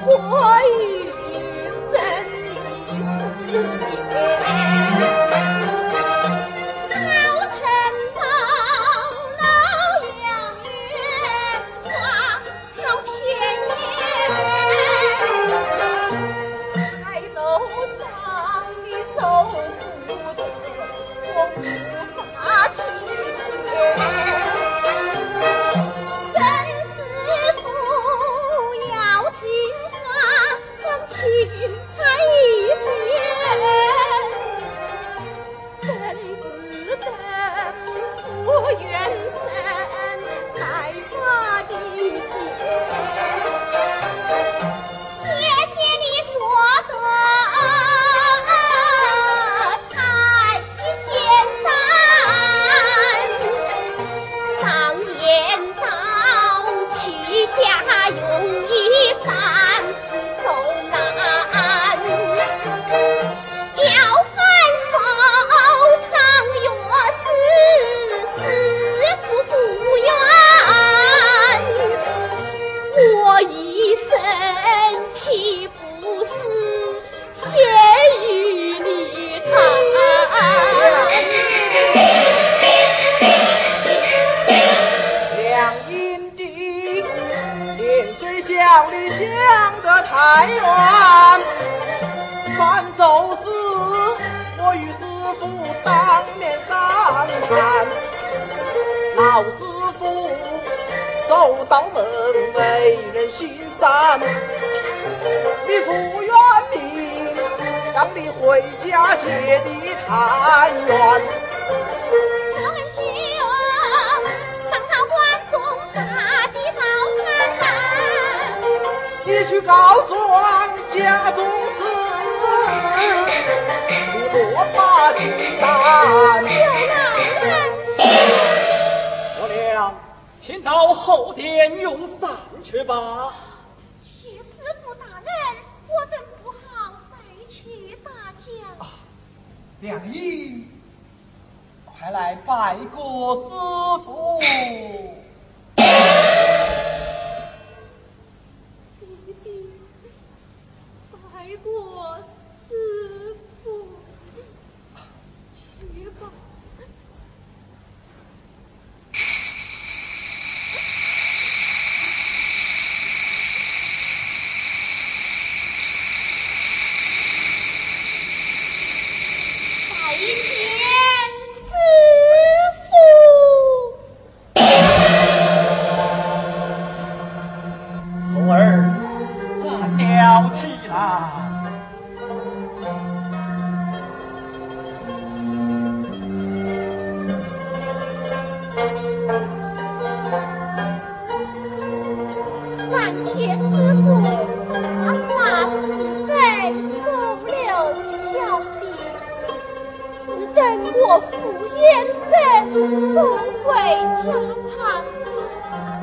我呀。他容易担子难，要反手倘若是死，不过愿我一生岂不是？甘愿。犯走私，我与师傅当面商谈。老师傅守到门为人心善，你不愿命，让你回家结的团圆。告状家中死不落把心担我俩请到后殿用膳去吧谢师傅大我等不好再去打搅快来拜过师傅没过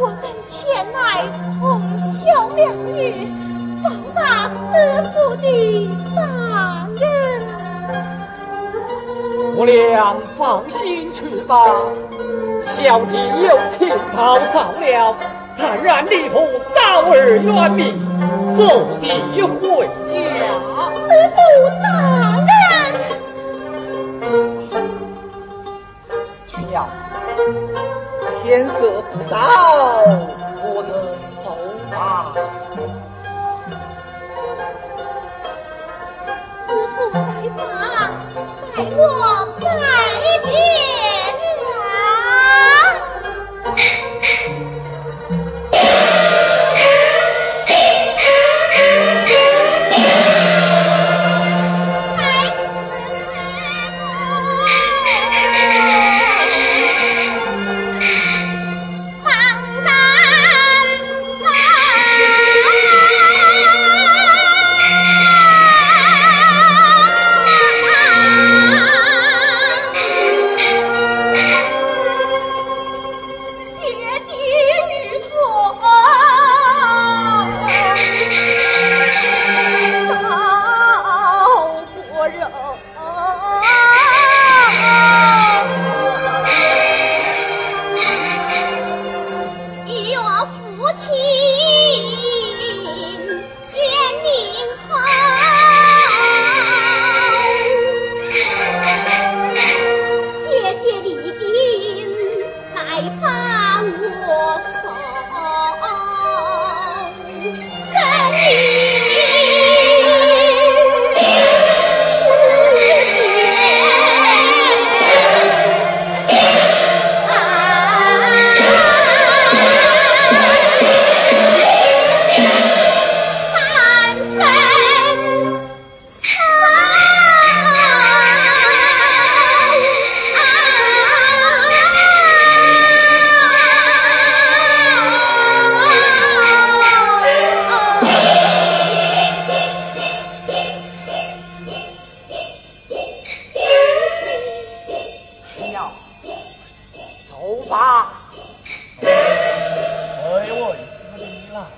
我等前来，从孝两女报答师傅的大恩。我俩放心去吧，小弟有天早早了，坦然离父早儿远命，送你回家。师傅大恩。天色不早我们走吧 ہاں